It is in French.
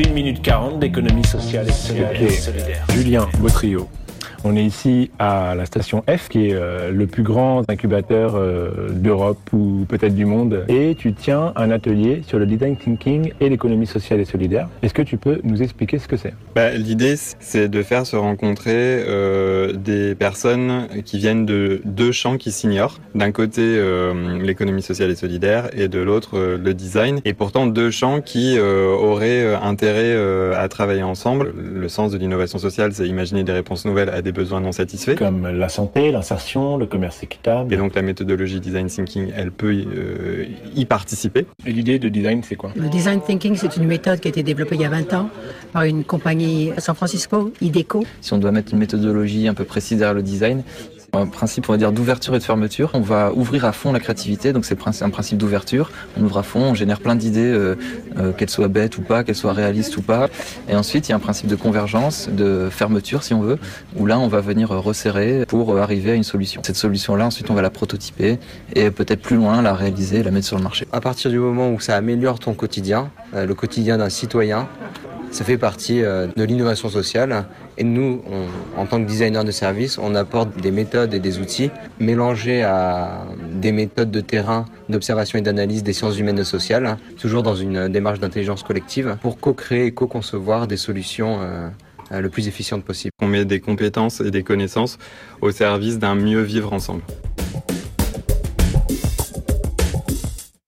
1 minute 40 d'économie sociale et solidaire. Julien Botrio. On est ici à la station F, qui est euh, le plus grand incubateur euh, d'Europe ou peut-être du monde. Et tu tiens un atelier sur le design thinking et l'économie sociale et solidaire. Est-ce que tu peux nous expliquer ce que c'est? Bah, L'idée, c'est de faire se rencontrer euh, des personnes qui viennent de deux champs qui s'ignorent. D'un côté, l'économie sociale et solidaire et de l'autre, le design. Et pourtant, deux champs qui auraient intérêt à travailler ensemble. Le sens de l'innovation sociale, c'est imaginer des réponses nouvelles à des besoins non satisfaits. Comme la santé, l'insertion, le commerce équitable. Et donc la méthodologie design thinking, elle peut euh, y participer. Et l'idée de design, c'est quoi? Le design thinking, c'est une méthode qui a été développée il y a 20 ans par une compagnie à San Francisco, IDECO. Si on doit mettre une méthodologie un peu précise derrière le design, un principe, on va dire, d'ouverture et de fermeture. On va ouvrir à fond la créativité, donc c'est un principe d'ouverture. On ouvre à fond, on génère plein d'idées, euh, euh, qu'elles soient bêtes ou pas, qu'elles soient réalistes ou pas. Et ensuite, il y a un principe de convergence, de fermeture, si on veut, où là, on va venir resserrer pour arriver à une solution. Cette solution-là, ensuite, on va la prototyper et peut-être plus loin, la réaliser, la mettre sur le marché. À partir du moment où ça améliore ton quotidien, euh, le quotidien d'un citoyen, ça fait partie euh, de l'innovation sociale. Et nous, en tant que designer de service, on apporte des méthodes et des outils mélangés à des méthodes de terrain, d'observation et d'analyse des sciences humaines et sociales, toujours dans une démarche d'intelligence collective, pour co-créer et co-concevoir des solutions euh, euh, le plus efficientes possible. On met des compétences et des connaissances au service d'un mieux vivre ensemble.